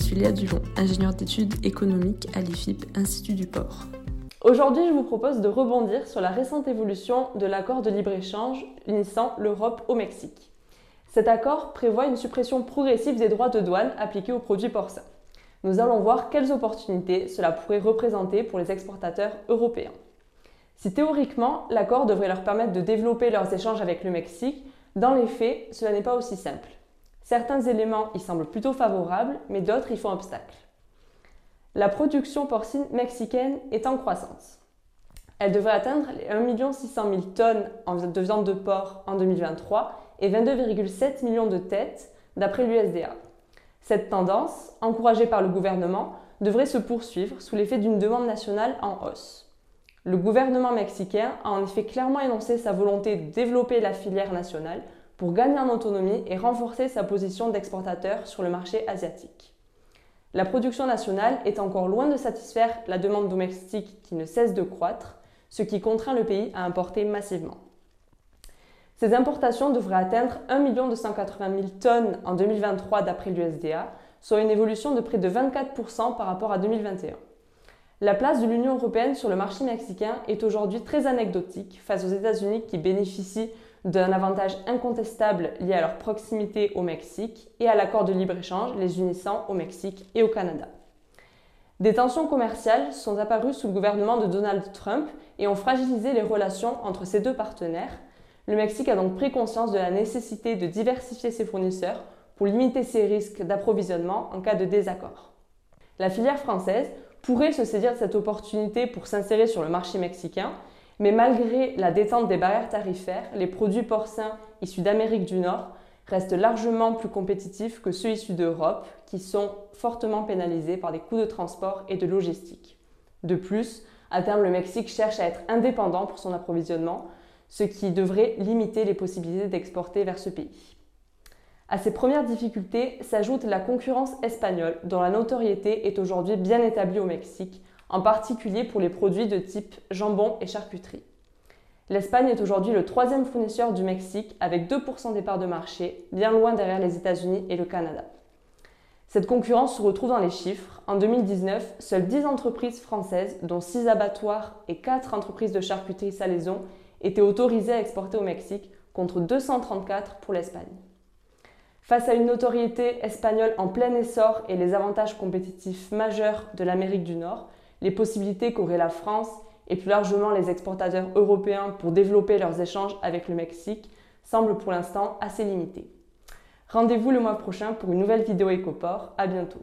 Julia Dulon, ingénieure d'études économiques à l'IFIP, Institut du Port. Aujourd'hui, je vous propose de rebondir sur la récente évolution de l'accord de libre-échange unissant l'Europe au Mexique. Cet accord prévoit une suppression progressive des droits de douane appliqués aux produits porcins. Nous allons voir quelles opportunités cela pourrait représenter pour les exportateurs européens. Si théoriquement, l'accord devrait leur permettre de développer leurs échanges avec le Mexique, dans les faits, cela n'est pas aussi simple. Certains éléments y semblent plutôt favorables, mais d'autres y font obstacle. La production porcine mexicaine est en croissance. Elle devrait atteindre les 1 600 000 tonnes de viande de porc en 2023 et 22,7 millions de têtes d'après l'USDA. Cette tendance, encouragée par le gouvernement, devrait se poursuivre sous l'effet d'une demande nationale en hausse. Le gouvernement mexicain a en effet clairement énoncé sa volonté de développer la filière nationale pour gagner en autonomie et renforcer sa position d'exportateur sur le marché asiatique. La production nationale est encore loin de satisfaire la demande domestique qui ne cesse de croître, ce qui contraint le pays à importer massivement. Ces importations devraient atteindre 1 280 000 tonnes en 2023 d'après l'USDA, soit une évolution de près de 24% par rapport à 2021. La place de l'Union européenne sur le marché mexicain est aujourd'hui très anecdotique face aux États-Unis qui bénéficient d'un avantage incontestable lié à leur proximité au Mexique et à l'accord de libre-échange les unissant au Mexique et au Canada. Des tensions commerciales sont apparues sous le gouvernement de Donald Trump et ont fragilisé les relations entre ces deux partenaires. Le Mexique a donc pris conscience de la nécessité de diversifier ses fournisseurs pour limiter ses risques d'approvisionnement en cas de désaccord. La filière française pourrait se saisir de cette opportunité pour s'insérer sur le marché mexicain mais malgré la détente des barrières tarifaires, les produits porcins issus d'Amérique du Nord restent largement plus compétitifs que ceux issus d'Europe, qui sont fortement pénalisés par des coûts de transport et de logistique. De plus, à terme, le Mexique cherche à être indépendant pour son approvisionnement, ce qui devrait limiter les possibilités d'exporter vers ce pays. À ces premières difficultés s'ajoute la concurrence espagnole, dont la notoriété est aujourd'hui bien établie au Mexique, en particulier pour les produits de type jambon et charcuterie. L'Espagne est aujourd'hui le troisième fournisseur du Mexique avec 2% des parts de marché, bien loin derrière les États-Unis et le Canada. Cette concurrence se retrouve dans les chiffres. En 2019, seules 10 entreprises françaises, dont 6 abattoirs et 4 entreprises de charcuterie salaison, étaient autorisées à exporter au Mexique, contre 234 pour l'Espagne. Face à une notoriété espagnole en plein essor et les avantages compétitifs majeurs de l'Amérique du Nord, les possibilités qu'aurait la France et plus largement les exportateurs européens pour développer leurs échanges avec le Mexique semblent pour l'instant assez limitées. Rendez-vous le mois prochain pour une nouvelle vidéo Ecoport. À bientôt.